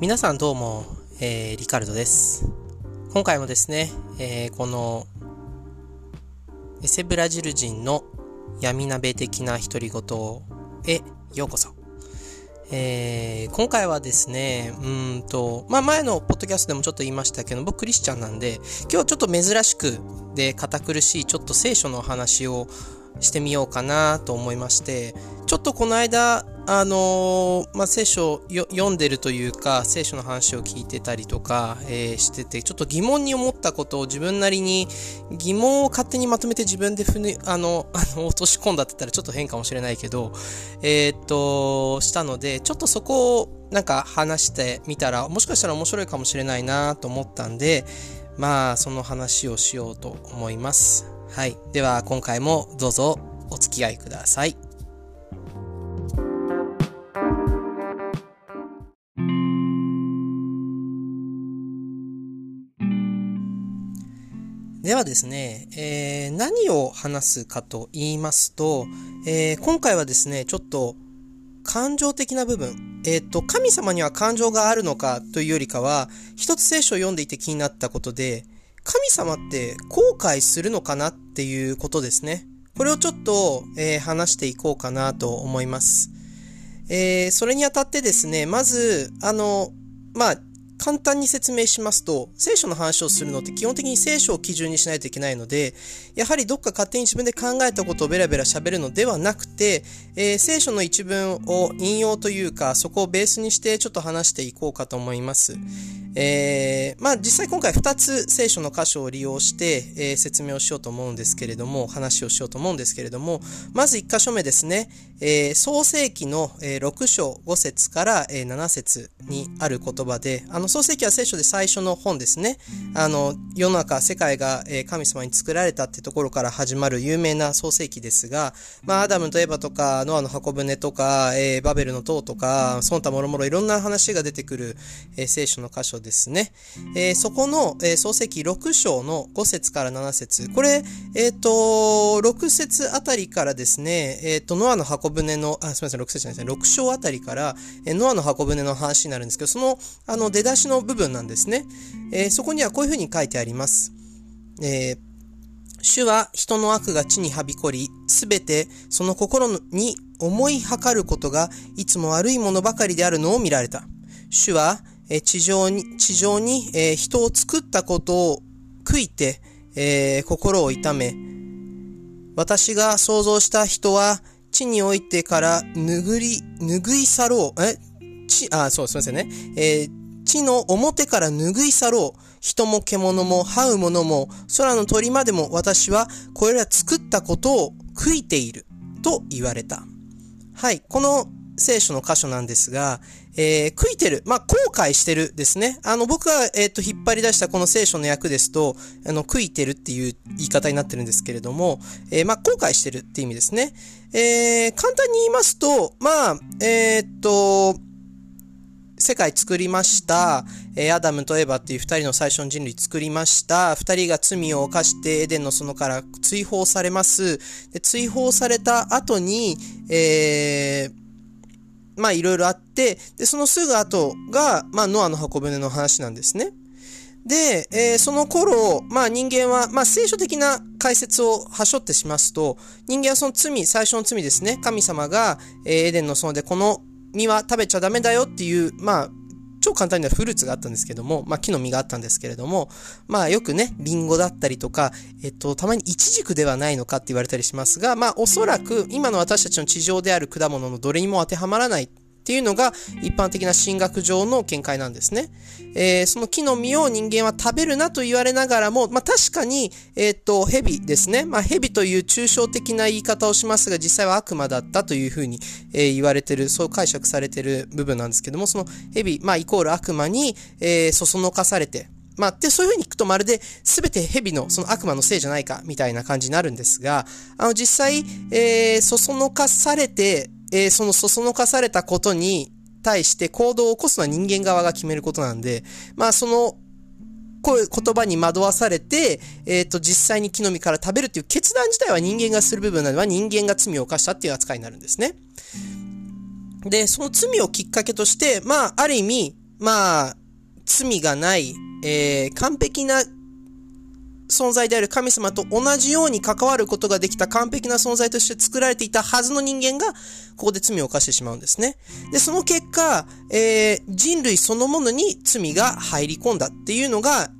皆さんどうも、えー、リカルドです。今回もですね、えーこのエセブラジル人の闇鍋的な独り言へようこそ。えー今回はですね、うんと、まあ、前のポッドキャストでもちょっと言いましたけど、僕クリスチャンなんで、今日はちょっと珍しくで堅苦しいちょっと聖書の話をしてみようかなと思いまして、ちょっとこの間、あのーまあ、聖書を読んでるというか、聖書の話を聞いてたりとか、えーしてて、ちょっと疑問に思ったことを自分なりに疑問を勝手にまとめて自分でふぬ、あの、あの、落とし込んだって言ったらちょっと変かもしれないけど、えーっと、したので、ちょっとそこをなんか話してみたら、もしかしたら面白いかもしれないなと思ったんで、まあ、その話をしようと思います。はい。では、今回もどうぞお付き合いください。ではですね、えー何を話すかと言いますと、えー今回はですね、ちょっと感情的な部分、えっ、と、神様には感情があるのかというよりかは、一つ聖書を読んでいて気になったことで、神様って後悔するのかなっていうことですね。これをちょっと、えー話していこうかなと思います。えーそれにあたってですね、まず、あの、まあ、簡単に説明しますと、聖書の話をするのって基本的に聖書を基準にしないといけないので、やはりどっか勝手に自分で考えたことをベラベラ喋るのではなくて、えー聖書の一文を引用というか、そこをベースにしてちょっと話していこうかと思います。えーまあ実際今回2つ聖書の箇所を利用して、えー説明をしようと思うんですけれども、話をしようと思うんですけれども、まず1箇所目ですね、えー創世記の、6章5節から、7節にある言葉で、あの創世記は聖書で最初の本ですね。あの、世の中、世界が、え神様に作られたってところから始まる有名な創世記ですが、まあアダムとエバとか、ノアの箱舟とか、えーバベルの塔とか、その他もろもろいろんな話が出てくる、えー聖書の箇所ですね。えーそこの、え創世記6章の5節から7節これ、えっ、と、6節あたりからですね、えっ、と、ノアの箱舟の、あ、すみません、6節じゃないですね、6章あたりから、えノアの箱舟の話になるんですけど、その、あの、出だしの部分なんですね。えーそこにはこういうふうに書いてあります。えー主は人の悪が地にはびこり、すべてその心に思いはかることがいつも悪いものばかりであるのを見られた。主はえ地上に、地上にえ人を作ったことを悔いて、えー心を痛め、私が想像した人は地においてから拭り、拭い去ろう。え地、あ、そう、すみませんね。えー地の表から拭い去ろう。人も獣も這うものも空の鳥までも私はこれら作ったことを悔いている。と言われた。はい。この聖書の箇所なんですが、えー悔いてる。まあ、後悔してるですね。あの、僕が、えっ、と、引っ張り出したこの聖書の訳ですと、あの、悔いてるっていう言い方になってるんですけれども、えーまあ、後悔してるって意味ですね。えー簡単に言いますと、まあ、えーっと、世界作りました。えアダムとエバっていう二人の最初の人類作りました。二人が罪を犯してエデンの園から追放されます。で追放された後に、えーまあいろいろあって、で、そのすぐ後が、まあノアの箱舟の話なんですね。で、えーその頃、まあ人間は、まあ聖書的な解説をはしょってしますと、人間はその罪、最初の罪ですね。神様が、えーエデンの園でこの実は食べちゃダメだよっていう、まあ、超簡単にはフルーツがあったんですけども、まあ木の実があったんですけれども、まあよくね、リンゴだったりとか、えっと、たまにイチジクではないのかって言われたりしますが、まあおそらく今の私たちの地上である果物のどれにも当てはまらないっていうのが一般的な神学上の見解なんですね。えーその木の実を人間は食べるなと言われながらも、まあ確かに、えっ、と、蛇ですね。まあ蛇という抽象的な言い方をしますが、実際は悪魔だったというふうに、えー言われてる、そう解釈されてる部分なんですけども、その蛇、まあイコール悪魔に、えーそそのかされて、まあ、で、そういう風に聞くとまるで全て蛇のその悪魔のせいじゃないかみたいな感じになるんですが、あの実際、えーそそのかされて、えーそのそそのかされたことに対して行動を起こすのは人間側が決めることなんで、まあその、こういう言葉に惑わされて、えっ、と、実際に木の実から食べるっていう決断自体は人間がする部分なのは人間が罪を犯したっていう扱いになるんですね。で、その罪をきっかけとして、まあ、ある意味、まあ、罪がない、えー、完璧な存在である神様と同じように関わることができた完璧な存在として作られていたはずの人間が、ここで罪を犯してしまうんですね。で、その結果、えー、人類そのものに罪が入り込んだっていうのが、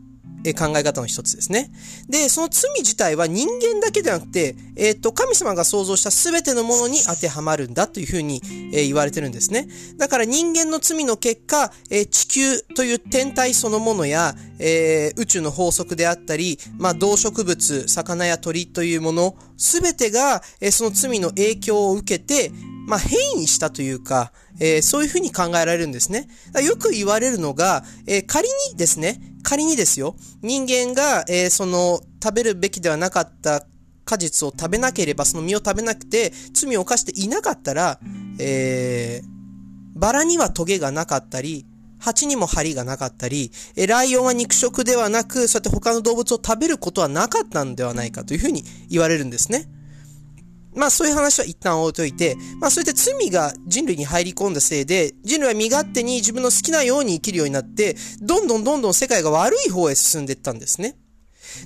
え考え方の一つですね。で、その罪自体は人間だけではなくて、えっ、ー、と、神様が創造した全てのものに当てはまるんだというふうに、えー、言われてるんですね。だから人間の罪の結果、えー、地球という天体そのものや、え宇宙の法則であったり、まあ、動植物、魚や鳥というもの、全てが、えその罪の影響を受けて、まあ、変異したというか、えー、そういうふうに考えられるんですね。よく言われるのが、えー、仮にですね、仮にですよ、人間が、えー、その、食べるべきではなかった果実を食べなければ、その実を食べなくて、罪を犯していなかったら、えー、バラにはトゲがなかったり、蜂にも針がなかったり、えライオンは肉食ではなく、そうやって他の動物を食べることはなかったんではないかというふうに言われるんですね。まあそういう話は一旦置いといて、まあそうやって罪が人類に入り込んだせいで、人類は身勝手に自分の好きなように生きるようになって、どんどんどんどん世界が悪い方へ進んでいったんですね。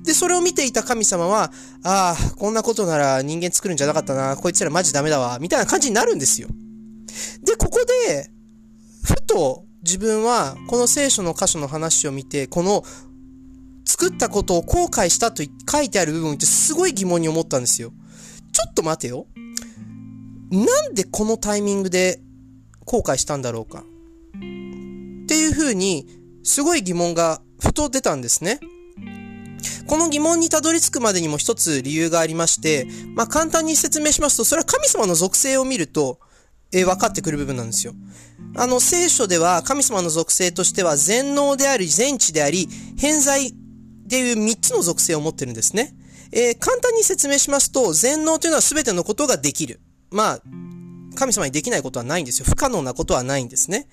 で、それを見ていた神様は、ああ、こんなことなら人間作るんじゃなかったな、こいつらマジダメだわ、みたいな感じになるんですよ。で、ここで、ふと自分はこの聖書の箇所の話を見て、この作ったことを後悔したと書いてある部分ってすごい疑問に思ったんですよ。ちょっと待てよ。なんでこのタイミングで後悔したんだろうか。っていう風に、すごい疑問がふと出たんですね。この疑問にたどり着くまでにも一つ理由がありまして、まあ簡単に説明しますと、それは神様の属性を見ると、え、分かってくる部分なんですよ。あの、聖書では神様の属性としては全能であり、全知であり、偏在っていう三つの属性を持ってるんですね。えー、簡単に説明しますと、全能というのは全てのことができる。まあ、神様にできないことはないんですよ。不可能なことはないんですね。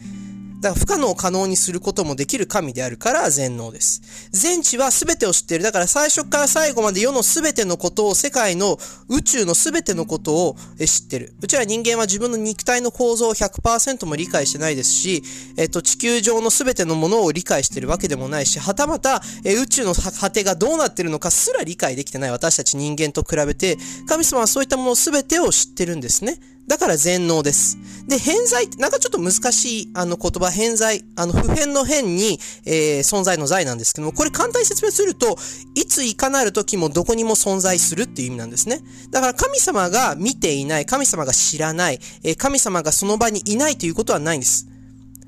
だから不可能を可能にすることもできる神であるから全能です。全知は全てを知っている。だから最初から最後まで世の全てのことを、世界の宇宙の全てのことを知ってる。うちら人間は自分の肉体の構造を100%も理解してないですし、えっと、地球上の全てのものを理解してるわけでもないし、はたまた、え宇宙の果てがどうなってるのかすら理解できてない私たち人間と比べて、神様はそういったもの全てを知ってるんですね。だから全能です。で、偏在って、なんかちょっと難しい、あの言葉、偏在、あの、普遍の変に、えー、存在の在なんですけども、これ簡単に説明すると、いついかなる時もどこにも存在するっていう意味なんですね。だから神様が見ていない、神様が知らない、えー、神様がその場にいないということはないんです。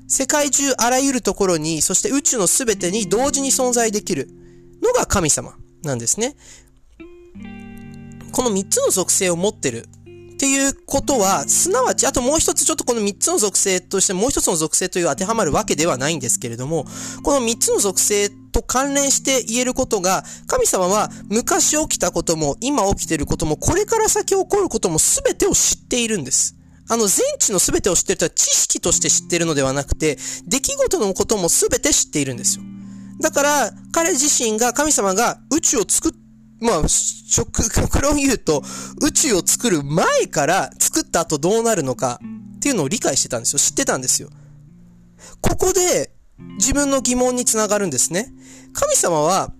世界中あらゆるところに、そして宇宙のすべてに同時に存在できるのが神様なんですね。この三つの属性を持ってるっていうことは、すなわち、あともう一つちょっとこの三つの属性としてもう一つの属性という当てはまるわけではないんですけれども、この三つの属性と関連して言えることが、神様は昔起きたことも、今起きていることも、これから先起こることも全てを知っているんです。あの、全知の全てを知っているとは知識として知っているのではなくて、出来事のことも全て知っているんですよ。だから、彼自身が、神様が宇宙を作っまあ、極論言うと、宇宙を作る前から作った後どうなるのかっていうのを理解してたんですよ。知ってたんですよ。ここで自分の疑問につながるんですね。神様は、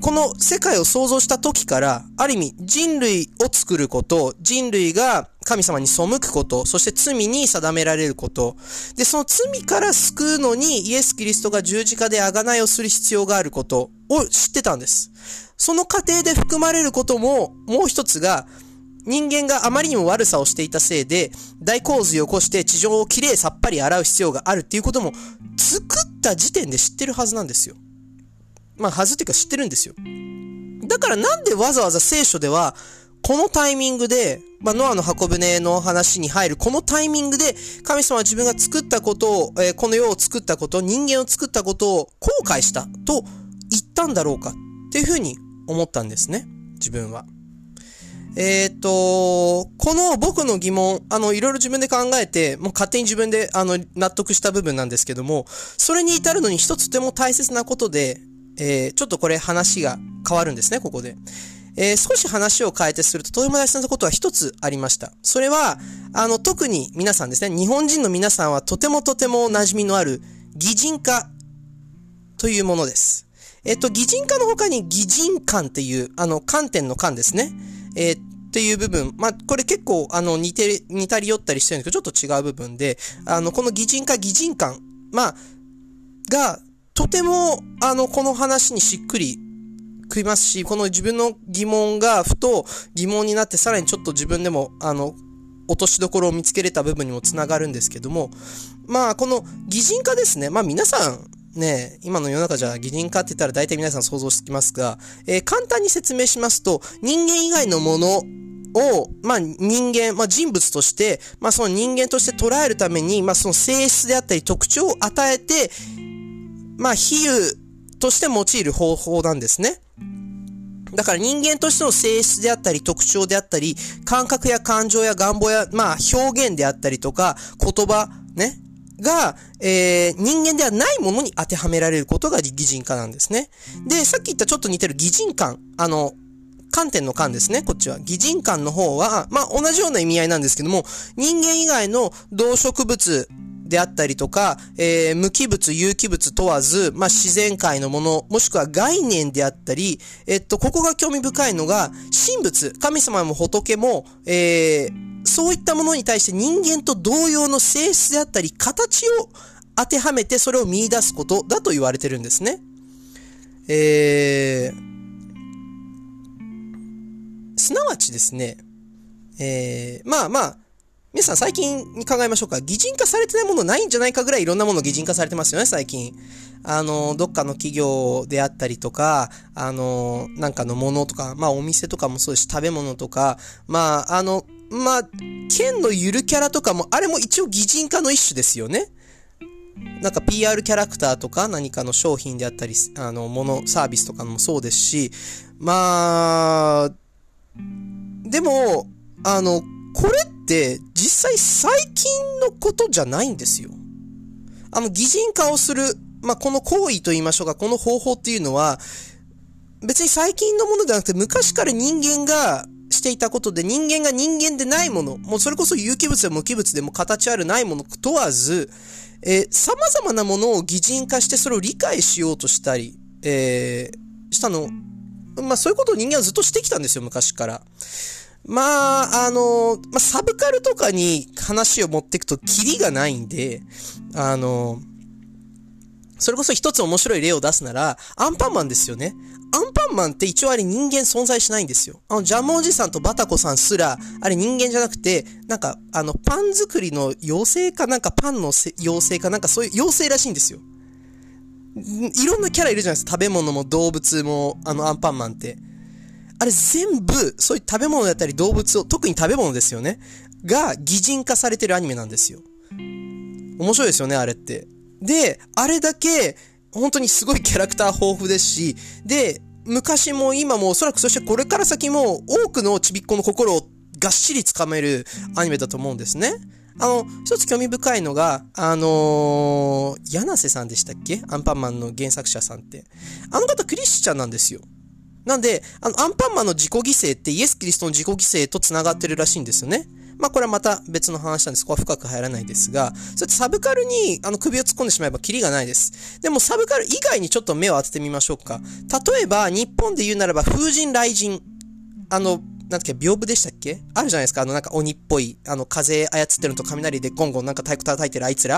この世界を創造した時から、ある意味人類を作ること、人類が神様に背くこと、そして罪に定められること、で、その罪から救うのにイエス・キリストが十字架で贖いをする必要があることを知ってたんです。その過程で含まれることも、もう一つが、人間があまりにも悪さをしていたせいで、大洪水を起こして地上をきれいさっぱり洗う必要があるっていうことも、作った時点で知ってるはずなんですよ。まあ、はずっていうか知ってるんですよ。だからなんでわざわざ聖書では、このタイミングで、まあ、ノアの箱舟の話に入る、このタイミングで、神様は自分が作ったことを、えー、この世を作ったこと、人間を作ったことを後悔したと言ったんだろうかっていうふうに思ったんですね。自分は。えっ、ー、と、この僕の疑問、あの、いろいろ自分で考えて、もう勝手に自分で、あの、納得した部分なんですけども、それに至るのに一つとても大切なことで、えー、ちょっとこれ話が変わるんですね、ここで。えー、少し話を変えてすると、とても大切なことは一つありました。それは、あの、特に皆さんですね、日本人の皆さんはとてもとても馴染みのある擬人化というものです。えっと、擬人化の他に擬人観っていう、あの、観点の観ですね。えー、っていう部分。まあ、これ結構、あの、似て、似たり寄ったりしてるんですけど、ちょっと違う部分で、あの、この擬人化、擬人観、まあ、が、とても、あの、この話にしっくり食いますし、この自分の疑問がふと疑問になって、さらにちょっと自分でも、あの、落としどころを見つけれた部分にもつながるんですけども、まあ、この擬人化ですね。まあ皆さん、ね、今の世の中じゃ擬人化って言ったら大体皆さん想像してきますが、えー、簡単に説明しますと、人間以外のものを、まあ人間、まあ人物として、まあその人間として捉えるために、まあその性質であったり特徴を与えて、まあ比喩として用いる方法なんですね。だから人間としての性質であったり特徴であったり、感覚や感情や願望や、まあ表現であったりとか、言葉、ね、が、えー、人間ではないものに当てはめられることが擬人化なんですね。で、さっき言ったちょっと似てる擬人感、あの、観点の観ですね、こっちは。擬人感の方は、まあ、同じような意味合いなんですけども、人間以外の動植物であったりとか、えー、無機物、有機物問わず、まあ、自然界のもの、もしくは概念であったり、えっと、ここが興味深いのが、神仏、神様も仏も、えー、そういったものに対して人間と同様の性質であったり、形を当てはめてそれを見出すことだと言われてるんですね。えー、すなわちですね、えー、まあまあ、皆さん最近に考えましょうか。擬人化されてないものないんじゃないかぐらいいろんなもの擬人化されてますよね、最近。あの、どっかの企業であったりとか、あの、なんかのものとか、まあお店とかもそうですし、食べ物とか、まあ、あの、まあ、剣のゆるキャラとかも、あれも一応擬人化の一種ですよね。なんか PR キャラクターとか何かの商品であったり、あの、もの、サービスとかもそうですし、まあ、でも、あの、これって実際最近のことじゃないんですよ。あの、擬人化をする、まあ、この行為と言いましょうか、この方法っていうのは、別に最近のものではなくて昔から人間がしていたことで人間が人間でないもの、もうそれこそ有機物でも無機物でも形あるないもの問わず、えー、様々なものを擬人化してそれを理解しようとしたり、えー、したの、まあそういうことを人間はずっとしてきたんですよ、昔から。まあ、あの、まあ、サブカルとかに話を持っていくとキリがないんで、あの、それこそ一つ面白い例を出すなら、アンパンマンですよね。アンパンマンって一応あれ人間存在しないんですよ。あの、ジャムおじさんとバタコさんすら、あれ人間じゃなくて、なんか、あの、パン作りの妖精かなんかパンの妖精かなんかそういう妖精らしいんですよ。いろんなキャラいるじゃないですか。食べ物も動物も、あの、アンパンマンって。あれ全部、そういう食べ物だったり動物を、特に食べ物ですよね。が、擬人化されてるアニメなんですよ。面白いですよね、あれって。で、あれだけ、本当にすごいキャラクター豊富ですし、で、昔も今もおそらくそしてこれから先も多くのちびっこの心をがっしりつかめるアニメだと思うんですね。あの、一つ興味深いのが、あのー、柳瀬さんでしたっけ？アンパンマンの原作者さんって。あの方クリスチャンなんですよ。なんで、あの、アンパンマンの自己犠牲ってイエス・キリストの自己犠牲と繋がってるらしいんですよね。まあこれはまた別の話なんです。ここは深く入らないですが、そうやってサブカルにあの首を突っ込んでしまえばキリがないです。でもサブカル以外にちょっと目を当ててみましょうか。例えば、日本で言うならば風神雷神。あの、なんだっけ、屏風でしたっけ？あるじゃないですか。あのなんか鬼っぽい、あの風操ってるのと雷でゴンゴンなんか太鼓叩いてるあいつら。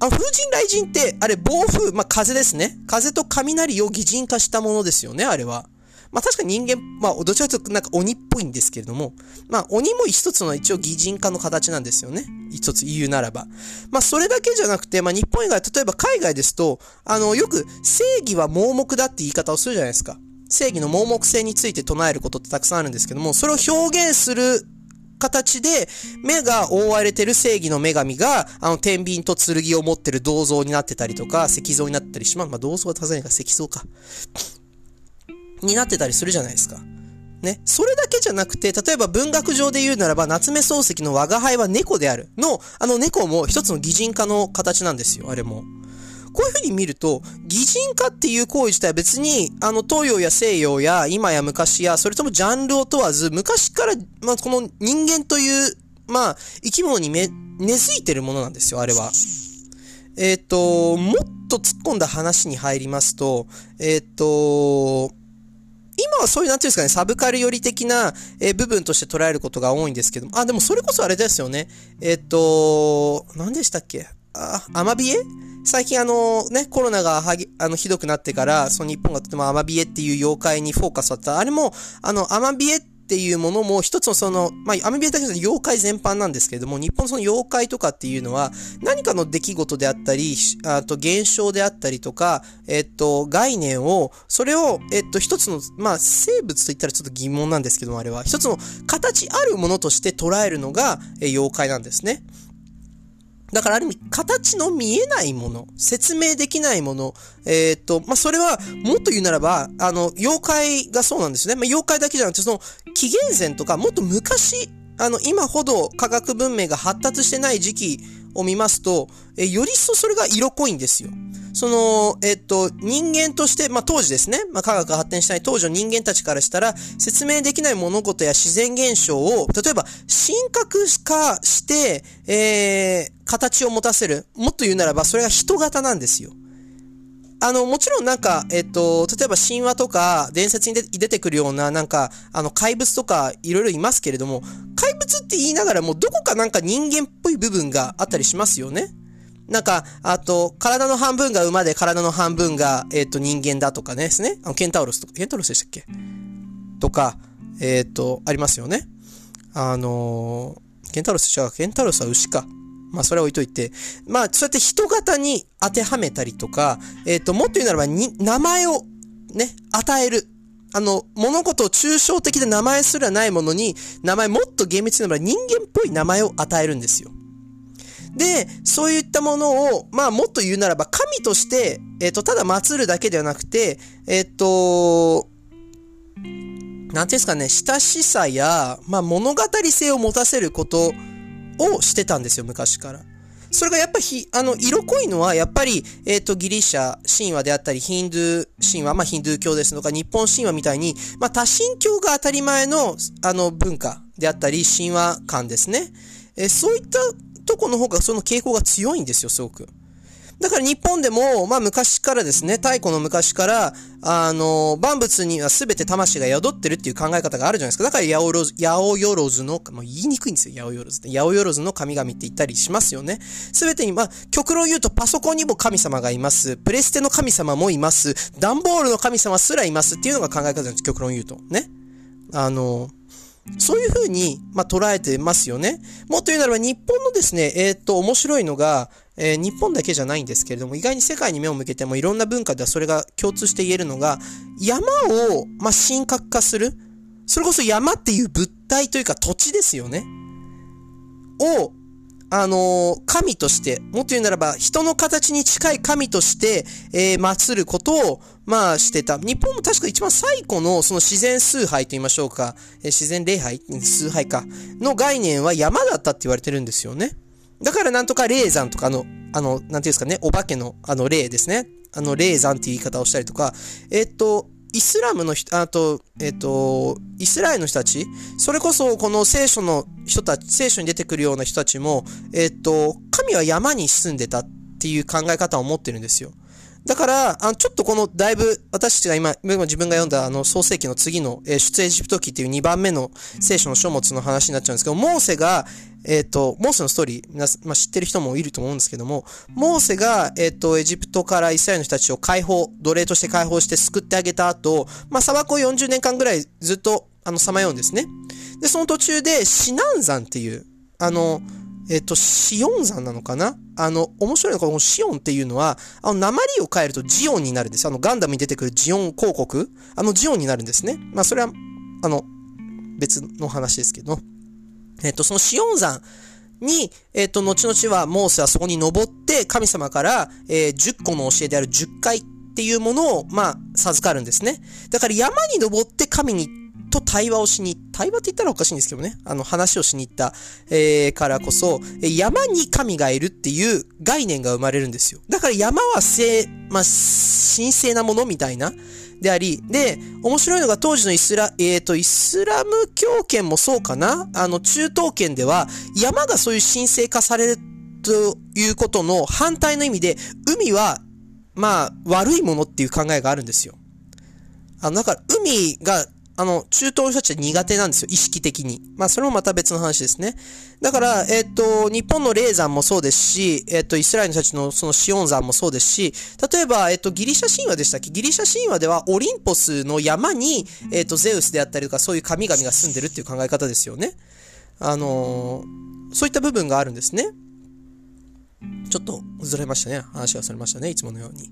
あの、風神雷神って、あれ暴風、まあ、風ですね。風と雷を擬人化したものですよね、あれは。まあ確かに人間、まあどちらかというとなんか鬼っぽいんですけれども、まあ鬼も一つの一応擬人化の形なんですよね。一つ言うならば。まあそれだけじゃなくて、まあ日本以外、例えば海外ですと、あの、よく正義は盲目だって言い方をするじゃないですか。正義の盲目性について唱えることってたくさんあるんですけども、それを表現する形で、目が覆われてる正義の女神が、あの、天秤と剣を持ってる銅像になってたりとか、石像になったりします。まあ、銅像は尋ねか石像か。になってたりするじゃないですか。ね。それだけじゃなくて、例えば文学上で言うならば、夏目漱石の我が輩は猫であるの、あの猫も一つの擬人化の形なんですよ、あれも。こういう風に見ると、擬人化っていう行為自体は別に、あの、東洋や西洋や、今や昔や、それともジャンルを問わず、昔から、まあ、この人間という、まあ、生き物にめ、根付いてるものなんですよ、あれは。えっ、ー、と、もっと突っ込んだ話に入りますと、えっ、ー、と、今はそういう、なんていうんですかね、サブカル寄り的な、えー、部分として捉えることが多いんですけども、あ、でもそれこそあれですよね。えっ、と、何でしたっけ？あ、アマビエ？最近あのね、コロナがはぎ、あの、ひどくなってから、その日本がとてもアマビエっていう妖怪にフォーカスあった。あれも、あの、アマビエってっていうものも一つのその、まあ、アメビエだけじゃ妖怪全般なんですけれども、日本のその妖怪とかっていうのは、何かの出来事であったり、あと現象であったりとか、えっと、概念を、それを、えっと、一つの、まあ、生物と言ったらちょっと疑問なんですけども、あれは、一つの形あるものとして捉えるのが、え妖怪なんですね。だからある意味、形の見えないもの、説明できないもの、えー、っと、まあ、それは、もっと言うならば、あの、妖怪がそうなんですね。まあ、妖怪だけじゃなくて、その、紀元前とか、もっと昔、あの、今ほど科学文明が発達してない時期を見ますと、えより一層それが色濃いんですよ。その、えっと、人間として、まあ、当時ですね、まあ、科学が発展したい当時の人間たちからしたら、説明できない物事や自然現象を、例えば、神格化して、えー、形を持たせる。もっと言うならば、それが人型なんですよ。あの、もちろんなんか、えっと、例えば神話とか伝説に出てくるような、なんか、あの、怪物とかいろいろいますけれども、怪物って言いながらもどこかなんか人間っぽい部分があったりしますよね。なんか、あと、体の半分が馬で体の半分が、えっ、と、人間だとかね、ですね。あの、ケンタウロスとか、ケンタウロスでしたっけ？とか、えっ、と、ありますよね。あのー、ケンタウロス違う、ケンタウロスは牛か。まあ、それは置いといて。まあ、そうやって人型に当てはめたりとか、えっ、と、もっと言うならば、に、名前をね、与える。あの、物事を抽象的で名前すらないものに、名前もっと厳密なら人間っぽい名前を与えるんですよ。で、そういったものを、まあもっと言うならば、神として、えっ、ー、と、ただ祀るだけではなくて、えっ、ー、と、なんていうんですかね、親しさや、まあ物語性を持たせることをしてたんですよ、昔から。それがやっぱり、あの、色濃いのは、やっぱり、えっ、ー、と、ギリシャ神話であったり、ヒンドゥー神話、まあ、ヒンドゥー教ですとか、日本神話みたいに、まあ、多神教が当たり前の、あの、文化であったり、神話観ですね。えー、そういったとこの方がその傾向が強いんですよ、すごく。だから日本でも、まあ昔からですね、太古の昔から、あの、万物には全て魂が宿ってるっていう考え方があるじゃないですか。だから、八百万、八百万の、まあ、言いにくいんですよ、八百万って。八百万の神々って言ったりしますよね。全てに、まあ、極論言うとパソコンにも神様がいます。プレステの神様もいます。段ボールの神様すらいますっていうのが考え方なんです、極論言うと。ね。あの、そういうふうに、まあ、捉えてますよね。もっと言うならば、日本のですね、えー、っと、面白いのが、えー、日本だけじゃないんですけれども、意外に世界に目を向けてもいろんな文化ではそれが共通して言えるのが、山を、まあ、神格化する。それこそ山っていう物体というか土地ですよね。を、あのー、神として、もっと言うならば、人の形に近い神として、えー、祀ることを、まあ、してた。日本も確か一番最古の、その自然崇拝と言いましょうか、えー、自然礼拝？崇拝か、の概念は山だったって言われてるんですよね。だからなんとか霊山とかの、あの、なんていうんですかね、お化けの、あの、霊ですね。あの、霊山っていう言い方をしたりとか、えっと、イスラムの人、あと、えっ、と、イスラエルの人たち、それこそこの聖書の人たち、聖書に出てくるような人たちも、えっ、と、神は山に住んでたっていう考え方を持ってるんですよ。だから、あの、ちょっとこの、だいぶ、私たちが今、今自分が読んだあの、創世記の次の、えー、出エジプト記っていう2番目の聖書の書物の話になっちゃうんですけど、モーセが、えっ、ー、と、モーセのストーリー、皆まあ、知ってる人もいると思うんですけども、モーセが、えっ、ー、と、エジプトからイスラエルの人たちを解放、奴隷として解放して救ってあげた後、まあ、砂漠を40年間ぐらいずっと、あの、さまようんですね。で、その途中で、シナン山っていう、あの、えっ、と、シオン山なのかな？あの、面白いのが、このシオンっていうのは、あの、鉛を変えるとジオンになるんです。あの、ガンダムに出てくるジオン広告あの、ジオンになるんですね。まあ、それは、あの、別の話ですけど。えっ、と、そのシオン山に、えっ、と、後々はモーセはそこに登って神様から、えー、10個の教えである10回っていうものを、まあ、授かるんですね。だから山に登って神にと対話をしに、対話って言ったらおかしいんですけどね。あの、話をしに行った、えー、からこそ、山に神がいるっていう概念が生まれるんですよ。だから山は聖、まあ、神聖なものみたいな、であり、で、面白いのが当時のイスラ、えっ、ー、と、イスラム教圏もそうかなあの、中東圏では、山がそういう神聖化されるということの反対の意味で、海は、まあ、悪いものっていう考えがあるんですよ。あの、だから、海があの、中東の人たちは苦手なんですよ、意識的に。まあ、それもまた別の話ですね。だから、えっ、ー、と、日本の霊山もそうですし、えっ、ー、と、イスラエルの人たちのそのシオン山もそうですし、例えば、えっ、ー、と、ギリシャ神話でしたっけ？ギリシャ神話では、オリンポスの山に、えっ、と、ゼウスであったりとか、そういう神々が住んでるっていう考え方ですよね。あのそういった部分があるんですね。ちょっとずれましたね。話がされましたね。いつものように。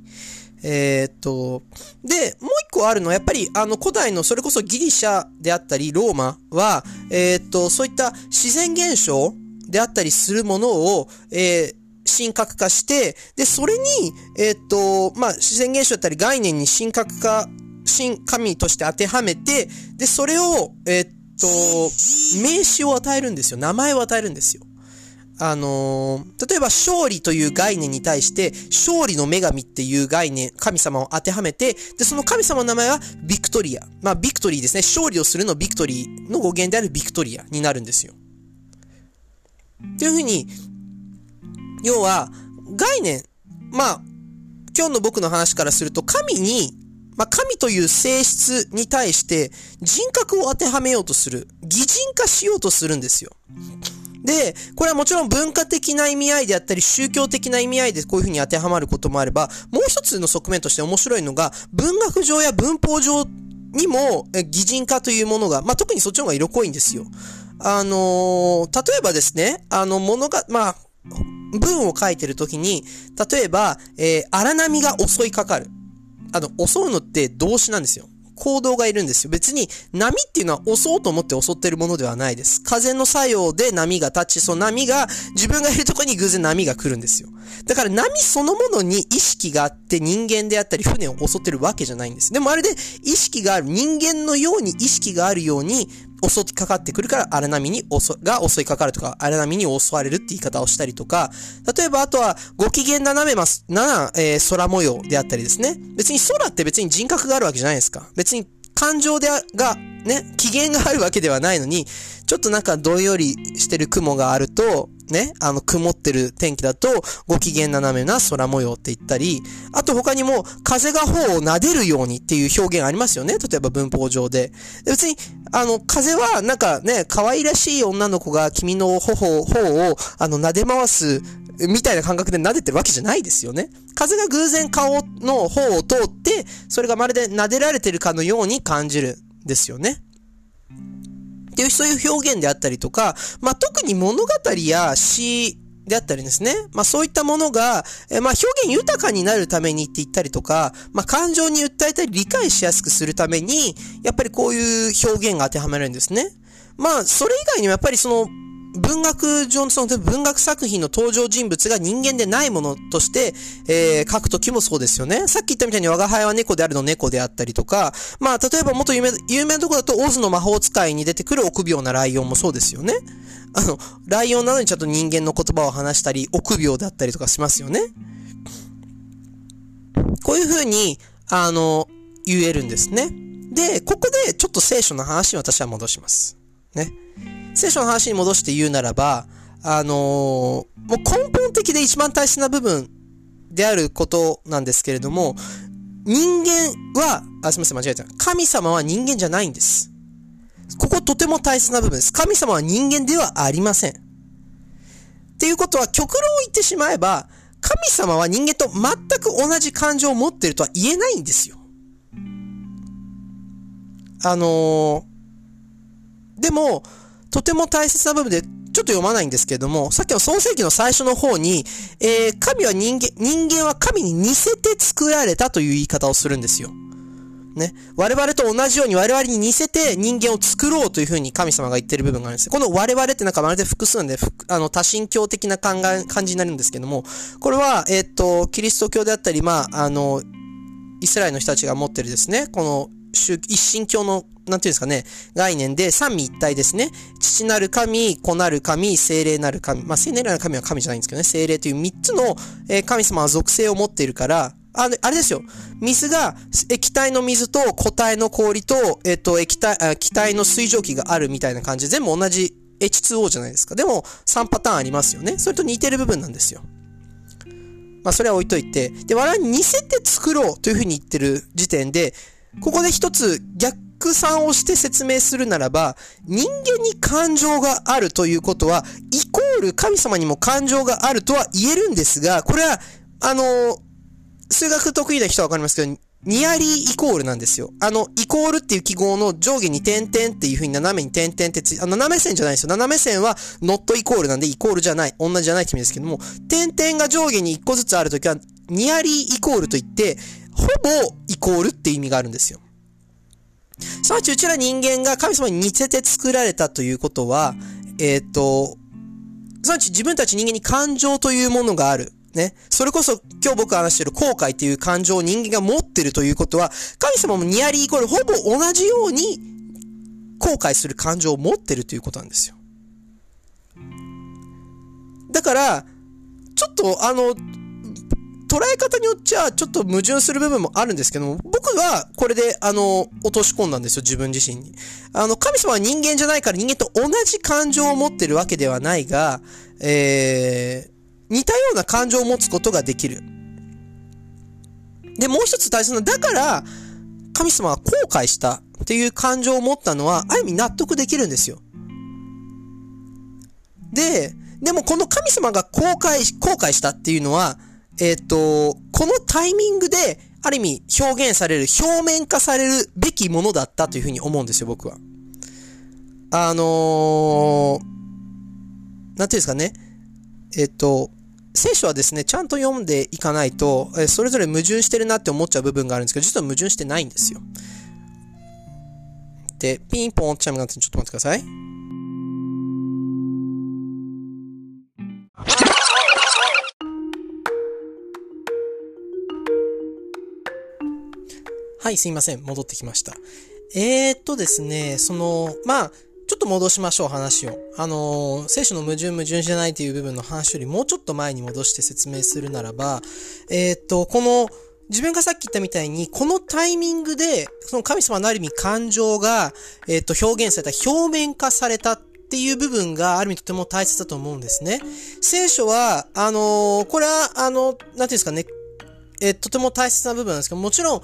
えー、っと、で、もう一個あるのは、やっぱり、あの、古代の、それこそギリシャであったり、ローマは、えー、っと、そういった自然現象であったりするものを、えー、神格化して、で、それに、えっと、まあ、自然現象だったり概念に神格化、神神として当てはめて、で、それを、えっと、名詞を与えるんですよ。名前を与えるんですよ。あのー、例えば勝利という概念に対して、勝利の女神っていう概念、神様を当てはめて、で、その神様の名前はビクトリア。まあ、ビクトリーですね。勝利をするのビクトリーの語源であるビクトリアになるんですよ。っていうふうに、要は、概念、まあ、今日の僕の話からすると、神に、まあ、神という性質に対して人格を当てはめようとする。擬人化しようとするんですよ。で、これはもちろん文化的な意味合いであったり、宗教的な意味合いでこういうふうに当てはまることもあれば、もう一つの側面として面白いのが、文学上や文法上にも、擬人化というものが、まあ、特にそっちの方が色濃いんですよ。あのー、例えばですね、あの、ものが、まあ、文を書いてるときに、例えば、えー、荒波が襲いかかる。あの、襲うのって動詞なんですよ。行動がいるんですよ。別に波っていうのは襲おうと思って襲ってるものではないです。風の作用で波が立ち、その波が自分がいるところに偶然波が来るんですよ。だから波そのものに意識があって人間であったり船を襲ってるわけじゃないんです。でもあれで意識がある、人間のように意識があるように襲いかかってくるから荒波に襲、が襲いかかるとか、荒波に襲われるって言い方をしたりとか、例えばあとは、ご機嫌斜めます、な、えー、空模様であったりですね。別に空って別に人格があるわけじゃないですか。別に感情で、が、ね、機嫌があるわけではないのに、ちょっとなんかどんよりしてる雲があると、ね、あの、曇ってる天気だと、ご機嫌斜めな空模様って言ったり、あと他にも、風が頬を撫でるようにっていう表現ありますよね。例えば文法上。で別に、あの、風はなんかね、可愛らしい女の子が君の頬、頬を、あの、撫で回す、みたいな感覚で撫でてるわけじゃないですよね。風が偶然顔の方を通って、それがまるで撫でられてるかのように感じるですよね。っていう、そういう表現であったりとか、まあ、特に物語や詩であったりですね。まあそういったものが、えまあ表現豊かになるためにって言ったりとか、まあ感情に訴えたり理解しやすくするために、やっぱりこういう表現が当てはまるんですね。まあそれ以外にもやっぱりその文学上のその文学作品の登場人物が人間でないものとして、えー、書くときもそうですよね。さっき言ったみたいに我が輩は猫であるの猫であったりとか、まあ、例えばもっと有名、有名なとこだとオズの魔法使いに出てくる臆病なライオンもそうですよね。あの、ライオンなのにちゃんと人間の言葉を話したり、臆病だったりとかしますよね。こういう風に、あの、言えるんですね。で、ここでちょっと聖書の話に私は戻します。ね。聖書の話に戻して言うならば、あのー、もう根本的で一番大切な部分であることなんですけれども、人間は、あ、すみません、間違えた。神様は人間じゃないんです。こことても大切な部分です。神様は人間ではありません。っていうことは、極論を言ってしまえば、神様は人間と全く同じ感情を持っているとは言えないんですよ。あのー、でも、とても大切な部分で、ちょっと読まないんですけれども、さっきの創世記の最初の方に、えー、神は人間、人間は神に似せて作られたという言い方をするんですよ。ね。我々と同じように我々に似せて人間を作ろうというふうに神様が言ってる部分があるんです。この我々ってなんかまるで複数なんで、あの、多神教的な考え、感じになるんですけども、これは、えっ、と、キリスト教であったり、まあ、あの、イスラエルの人たちが持ってるですね、この、一神教のなんていうんですかね、概念で三位一体ですね。父なる神、子なる神、精霊なる神。まあ、精霊なる神は神じゃないんですけどね、精霊という三つの、えー、神様は属性を持っているから、あれ、あれですよ。水が、液体の水と固体の氷と、えっ、と、液体、気体の水蒸気があるみたいな感じで、全部同じ H2O じゃないですか。でも3パターンありますよね。それと似てる部分なんですよ。まあそれは置いといて。で、我々似せて作ろうというふうに言ってる時点で、ここで一つ逆算をして説明するならば、人間に感情があるということは、イコール神様にも感情があるとは言えるんですが、これは、あの、数学得意な人はわかりますけど、ニアリーイコールなんですよ。あの、イコールっていう記号の上下に点々っていう風に斜めに点々ってついあ、斜め線じゃないですよ。斜め線はノットイコールなんでイコールじゃない。同じじゃないって意味ですけども、点々が上下に1個ずつあるときは、ニアリーイコールといって、ほぼイコールって意味があるんですよ。すなわちうちら人間が神様に似せて作られたということは、えっ、ー、と、すなわち自分たち人間に感情というものがある。ね。それこそ今日僕が話してる後悔っていう感情を人間が持ってるということは、神様もニアリーイコールほぼ同じように後悔する感情を持ってるということなんですよ。だから、ちょっとあの、捉え方によっちゃちょっと矛盾する部分もあるんですけども、僕はこれであの、落とし込んだんですよ、自分自身に。あの、神様は人間じゃないから人間と同じ感情を持ってるわけではないが、えー、似たような感情を持つことができる。で、もう一つ大切な、だから、神様は後悔したっていう感情を持ったのは、ある意味納得できるんですよ。で、でもこの神様が後悔、後悔したっていうのは、えっ、ー、と、このタイミングで、ある意味表現される、表面化されるべきものだったというふうに思うんですよ、僕は。あのー、なんていうんですかね。えっ、ー、と、聖書はですね、ちゃんと読んでいかないと、えそれぞれ矛盾してるなって思っちゃう部分があるんですけど、実は矛盾してないんですよ。で、ピンポンチャイムがってちょっと待ってください。はい、すいません。戻ってきました。えー、っとですね、その、まあ、ちょっと戻しましょう、話を。あの、聖書の矛盾矛盾じゃないという部分の話よりもうちょっと前に戻して説明するならば、えー、っと、この、自分がさっき言ったみたいに、このタイミングで、その神様のある意味感情が、え、っと、表現された、表面化されたっていう部分がある意味とても大切だと思うんですね。聖書は、あの、これは、あの、なんていうんですかね、えとても大切な部分なんですけど、もちろん、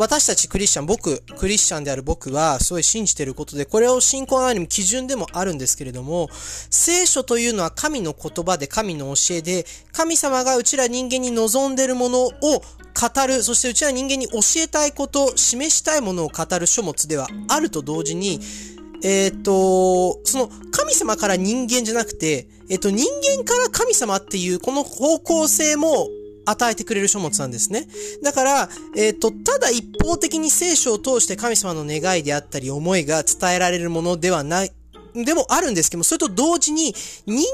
私たちクリスチャン、僕、クリスチャンである僕は、すごい信じてることで、これを信仰のある基準でもあるんですけれども、聖書というのは神の言葉で、神の教えで、神様がうちら人間に望んでるものを語る、そしてうちら人間に教えたいこと、示したいものを語る書物ではあると同時に、えっ、と、その神様から人間じゃなくて、えっ、と、人間から神様っていうこの方向性も与えてくれる書物なんですね。だから、えっ、ー、と、ただ一方的に聖書を通して神様の願いであったり思いが伝えられるものではない、でもあるんですけども、それと同時に人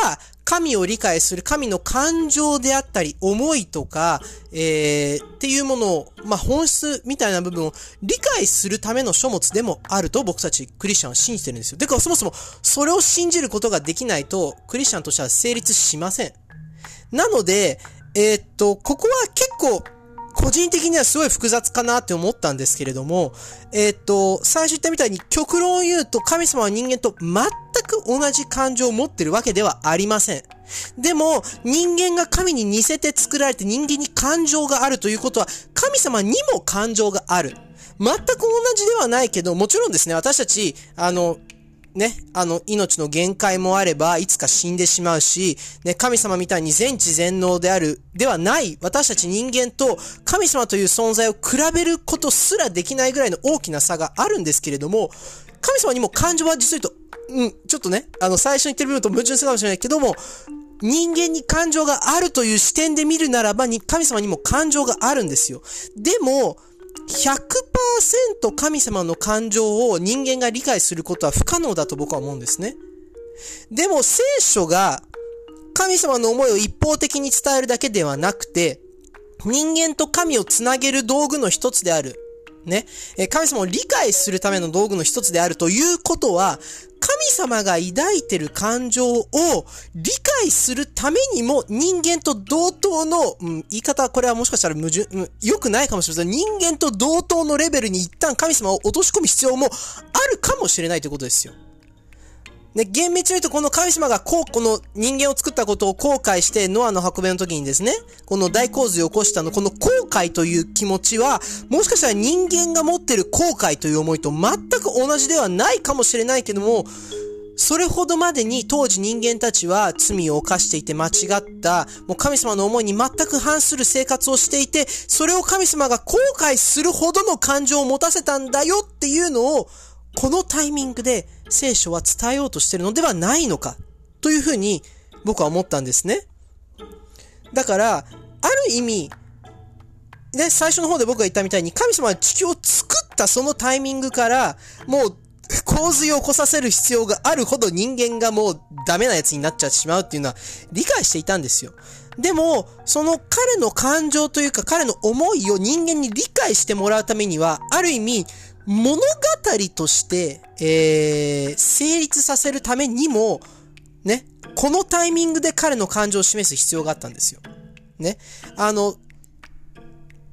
間が神を理解する神の感情であったり思いとか、えー、っていうものを、まあ、本質みたいな部分を理解するための書物でもあると僕たちクリスチャンは信じてるんですよ。だからそもそもそれを信じることができないとクリスチャンとしては成立しません。なので、えー、っと、ここは結構、個人的にはすごい複雑かなって思ったんですけれども、えー、っと、最初言ったみたいに極論を言うと神様は人間と全く同じ感情を持ってるわけではありません。でも、人間が神に似せて作られて人間に感情があるということは、神様にも感情がある。全く同じではないけど、もちろんですね、私たち、あの、ね、あの、命の限界もあれば、いつか死んでしまうし、ね、神様みたいに全知全能である、ではない、私たち人間と神様という存在を比べることすらできないぐらいの大きな差があるんですけれども、神様にも感情は実を言うと、うん、ちょっとね、あの、最初に言ってる部分と矛盾するかもしれないけども、人間に感情があるという視点で見るならばに、神様にも感情があるんですよ。でも、100%神様の感情を人間が理解することは不可能だと僕は思うんですね。でも聖書が神様の思いを一方的に伝えるだけではなくて、人間と神をつなげる道具の一つである。ね。え神様を理解するための道具の一つであるということは、神様が抱いてる感情を理解するためにも人間と同等の、うん、言い方はこれはもしかしたら矛盾、うん、良くないかもしれません。人間と同等のレベルに一旦神様を落とし込む必要もあるかもしれないということですよ。ね、厳密に言うとこの神様がこう、この人間を作ったことを後悔してノアの運びの時にですね、この大洪水を起こしたの、この後悔という気持ちは、もしかしたら人間が持ってる後悔という思いと全く同じではないかもしれないけども、それほどまでに当時人間たちは罪を犯していて間違った、もう神様の思いに全く反する生活をしていて、それを神様が後悔するほどの感情を持たせたんだよっていうのを、このタイミングで聖書は伝えようとしてるのではないのか、というふうに僕は思ったんですね。だから、ある意味、ね、最初の方で僕が言ったみたいに、神様は地球を作ったそのタイミングから、もう、洪水を起こさせる必要があるほど人間がもうダメなやつになっちゃってしまうっていうのは理解していたんですよ。でも、その彼の感情というか彼の思いを人間に理解してもらうためには、ある意味、物語として、えー、成立させるためにも、ね、このタイミングで彼の感情を示す必要があったんですよ。ね。あの、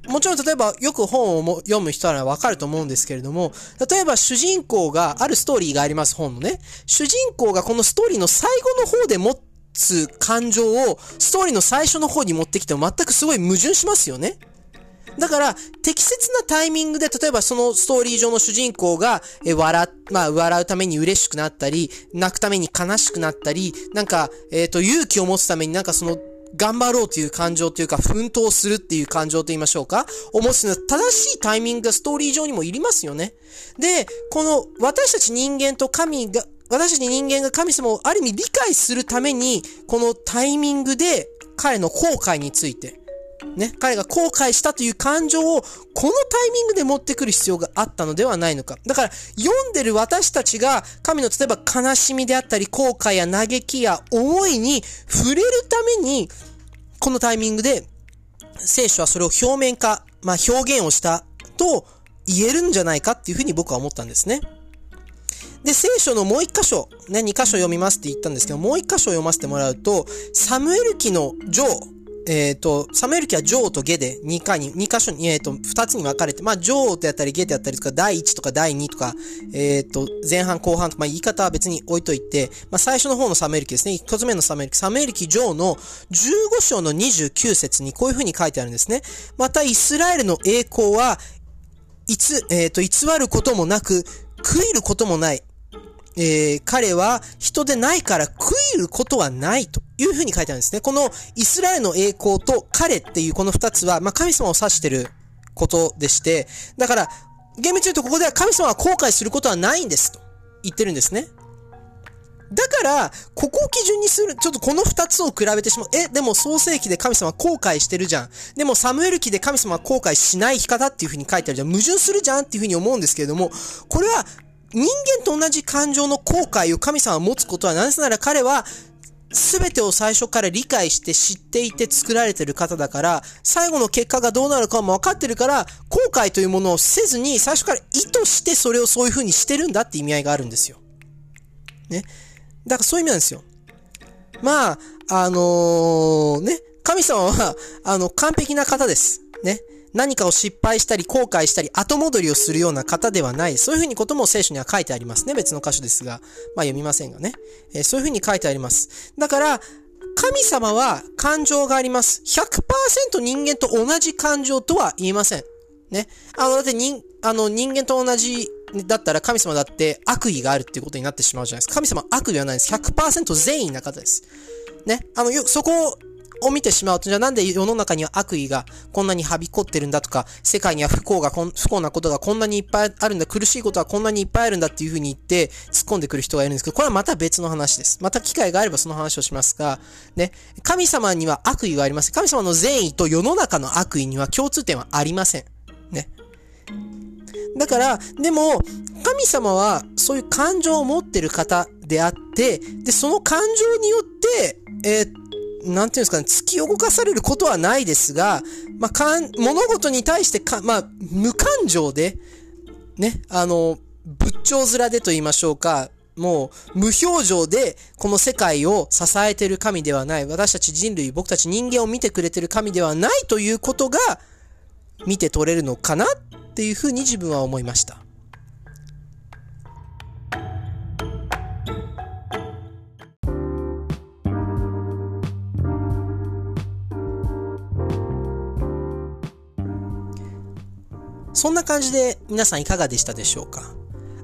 もちろん例えばよく本を読む人はわかると思うんですけれども、例えば主人公が、あるストーリーがあります、本のね。主人公がこのストーリーの最後の方で持つ感情を、ストーリーの最初の方に持ってきても全くすごい矛盾しますよね。だから、適切なタイミングで、例えばそのストーリー上の主人公が、え、笑、まあ、笑うために嬉しくなったり、泣くために悲しくなったり、なんか、えっ、ー、と、勇気を持つためになんかその、頑張ろうという感情というか、奮闘するっていう感情と言いましょうか？を持つの正しいタイミングがストーリー上にもいりますよね。で、この、私たち人間と神が、私たち人間が神様をある意味理解するために、このタイミングで彼の後悔について、ね、彼が後悔したという感情をこのタイミングで持ってくる必要があったのではないのか。だから読んでる私たちが神の例えば悲しみであったり後悔や嘆きや思いに触れるためにこのタイミングで聖書はそれを表面化、まあ表現をしたと言えるんじゃないかっていうふうに僕は思ったんですね。で、聖書のもう一箇所、ね、二箇所読みますって言ったんですけど、もう一箇所読ませてもらうと、サムエル記のジョー、えっ、ー、と、サムエル記はジョーとゲで2回に、2箇所に、えっ、ー、と、2つに分かれて、まあ、ジョーとやったりゲでやったりとか、第1とか第2とか、えっ、ー、と、前半後半とか、まあ、言い方は別に置いといて、まあ、最初の方のサムエル記ですね。1つ目のサムエル記、サムエル記ジョーの15章の29節にこういう風に書いてあるんですね。また、イスラエルの栄光は、いつ、えっ、と、偽ることもなく、食いることもない。えー、彼は人でないから食いることはないというふうに書いてあるんですね。このイスラエルの栄光と彼っていうこの二つは、まあ、神様を指してることでして、だから、厳密に言うとここでは神様は後悔することはないんですと言ってるんですね。だから、ここを基準にする、ちょっとこの二つを比べてしまう。え、でも創世記で神様は後悔してるじゃん。でもサムエル記で神様は後悔しない生き方っていう風に書いてあるじゃん。矛盾するじゃんっていう風に思うんですけれども、これは人間と同じ感情の後悔を神様は持つことはなぜなら彼は全てを最初から理解して知っていて作られてる方だから、最後の結果がどうなるかも分かってるから、後悔というものをせずに、最初から意図してそれをそういう風にしてるんだって意味合いがあるんですよ。ね。だからそういう意味なんですよ。まあ、あのー、ね、神様は、あの、完璧な方です。ね。何かを失敗したり後悔したり後戻りをするような方ではない。そういうふうにことも聖書には書いてありますね。別の箇所ですが。まあ読みませんがね。えー、そういうふうに書いてあります。だから、神様は感情があります。100%人間と同じ感情とは言えません。ね。あの、だって人、あの、人間と同じだったら神様だって悪意があるっていうことになってしまうじゃないですか。神様悪ではないです。100%善意な方です。ね。あの、よ、そこをを見てしまうと、じゃあなんで世の中には悪意がこんなにはびこってるんだとか、世界には不幸が不幸なことがこんなにいっぱいあるんだ、苦しいことはこんなにいっぱいあるんだっていうふうに言って突っ込んでくる人がいるんですけど、これはまた別の話です。また機会があればその話をしますが、ね、神様には悪意がありません。神様の善意と世の中の悪意には共通点はありません。ね。だから、でも、神様はそういう感情を持ってる方であって、で、その感情によって、えー、なんていうんですかね、突き動かされることはないですが、まあ、かん、物事に対してか、まあ、無感情で、ね、あの、仏頂面でと言いましょうか、もう無表情でこの世界を支えてる神ではない。私たち人類、僕たち人間を見てくれてる神ではないということが見て取れるのかなっていうふうに自分は思いました。そんな感じで皆さんいかがでしたでしょうか？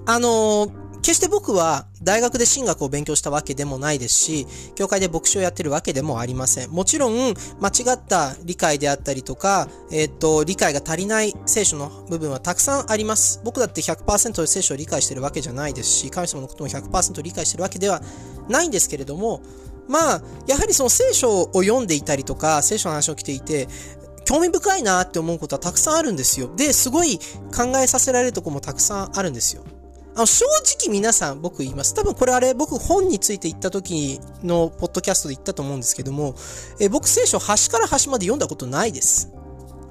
あのー決して僕は大学で神学を勉強したわけでもないですし、教会で牧師をやってるわけでもありません。もちろん、間違った理解であったりとか、えっ、と、理解が足りない聖書の部分はたくさんあります。僕だって100%聖書を理解してるわけじゃないですし、神様のことも100%理解してるわけではないんですけれども、まあ、やはりその聖書を読んでいたりとか、聖書の話を聞いていて、興味深いなって思うことはたくさんあるんですよ。で、すごい考えさせられるとこもたくさんあるんですよ。あの、正直皆さん僕言います。多分これあれ僕本について言った時のポッドキャストで言ったと思うんですけども、え僕聖書端から端まで読んだことないです。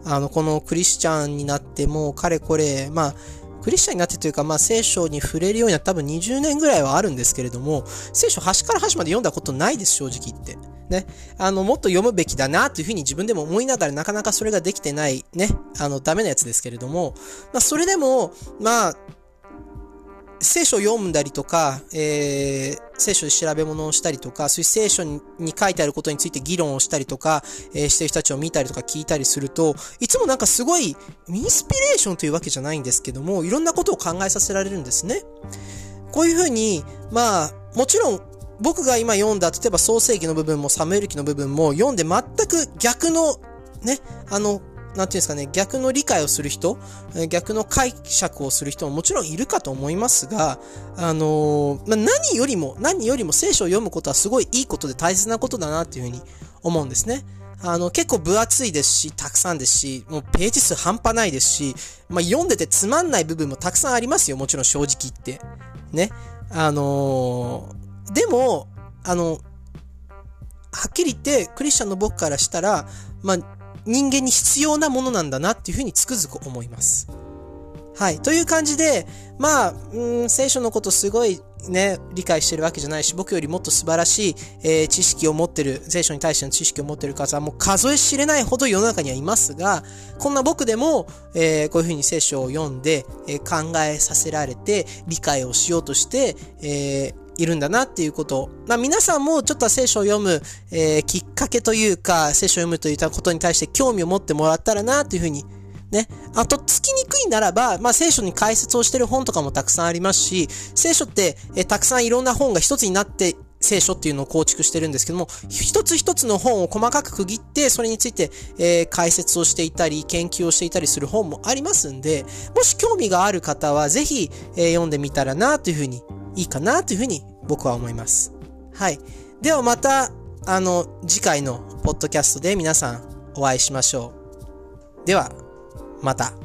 あの、このクリスチャンになっても、かれこれ、まあ、クリスチャンになってというか、まあ、聖書に触れるようになった多分20年ぐらいはあるんですけれども、聖書端から端まで読んだことないです、正直言って。ね。あの、もっと読むべきだな、というふうに自分でも思いながらなかなかそれができてない、ね。あの、ダメなやつですけれども、まあ、それでも、まあ、聖書を読んだりとか、えー、聖書で調べ物をしたりとか、そういう聖書に書いてあることについて議論をしたりとか、えー、してる人たちを見たりとか聞いたりすると、いつもなんかすごい、インスピレーションというわけじゃないんですけども、いろんなことを考えさせられるんですね。こういうふうに、まあ、もちろん、僕が今読んだ、例えば創世記の部分もサムエル記の部分も読んで全く逆の、ね、あの、なんていうんですかね、逆の理解をする人、逆の解釈をする人ももちろんいるかと思いますが、あの、まあ、何よりも、何よりも聖書を読むことはすごいいいことで大切なことだなっていうふうに思うんですね。あの、結構分厚いですし、たくさんですし、もうページ数半端ないですし、まあ、読んでてつまんない部分もたくさんありますよ、もちろん正直言って。ね。あの、でも、あの、はっきり言って、クリスチャンの僕からしたら、まあ、人間に必要なものなんだなっていうふうにつくづく思います。はい。という感じで、まあ、うん、聖書のことすごいね、理解してるわけじゃないし、僕よりもっと素晴らしい、えー、知識を持ってる、聖書に対しての知識を持ってる方はもう数え知れないほど世の中にはいますが、こんな僕でも、えー、こういうふうに聖書を読んで、えー、考えさせられて、理解をしようとして、えーいるんだなっていうこと。まあ皆さんもちょっと聖書を読む、えー、きっかけというか、聖書を読むといったことに対して興味を持ってもらったらなというふうにね。あと、つきにくいならば、まあ、聖書に解説をしてる本とかもたくさんありますし、聖書って、えたくさんいろんな本が一つになって聖書っていうのを構築してるんですけども、一つ一つの本を細かく区切って、それについて、えー、解説をしていたり、研究をしていたりする本もありますんで、もし興味がある方は、ぜひ、えー、読んでみたらな、というふうにいいかなというふうに僕は思います。はい。ではまた、あの、次回のポッドキャストで皆さんお会いしましょう。では、また。